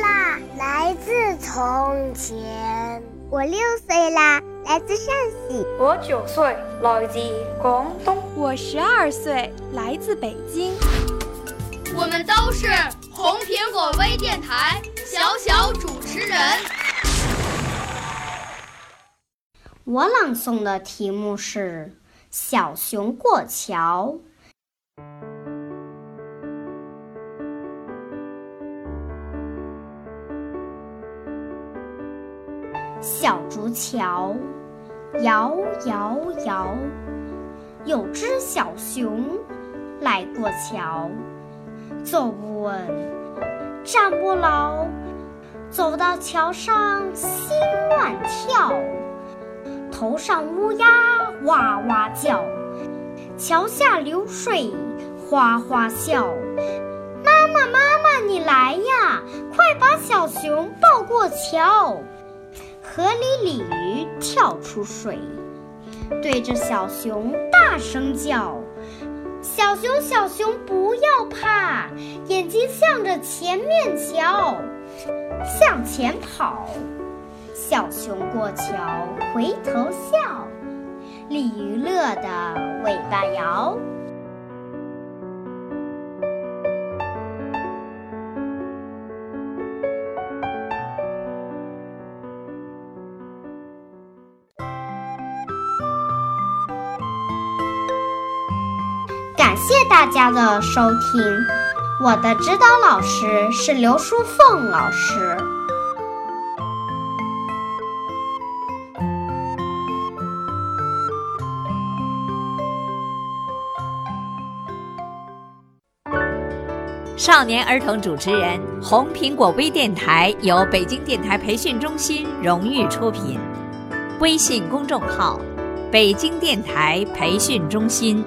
啦，来自从前。我六岁啦，来自陕西。我九岁，来自广东。我十二岁，来自北京。我们都是红苹果微电台小小主持人。我朗诵的题目是《小熊过桥》。小竹桥，摇摇摇，有只小熊来过桥。走不稳，站不牢，走到桥上心乱跳，头上乌鸦哇哇叫，桥下流水哗哗笑。妈妈妈妈你来呀，快把小熊抱过桥。河里鲤鱼跳出水，对着小熊大声叫。小熊，小熊，不要怕，眼睛向着前面瞧，向前跑。小熊过桥回头笑，鲤鱼乐得尾巴摇。感谢大家的收听，我的指导老师是刘淑凤老师。少年儿童主持人，红苹果微电台由北京电台培训中心荣誉出品，微信公众号：北京电台培训中心。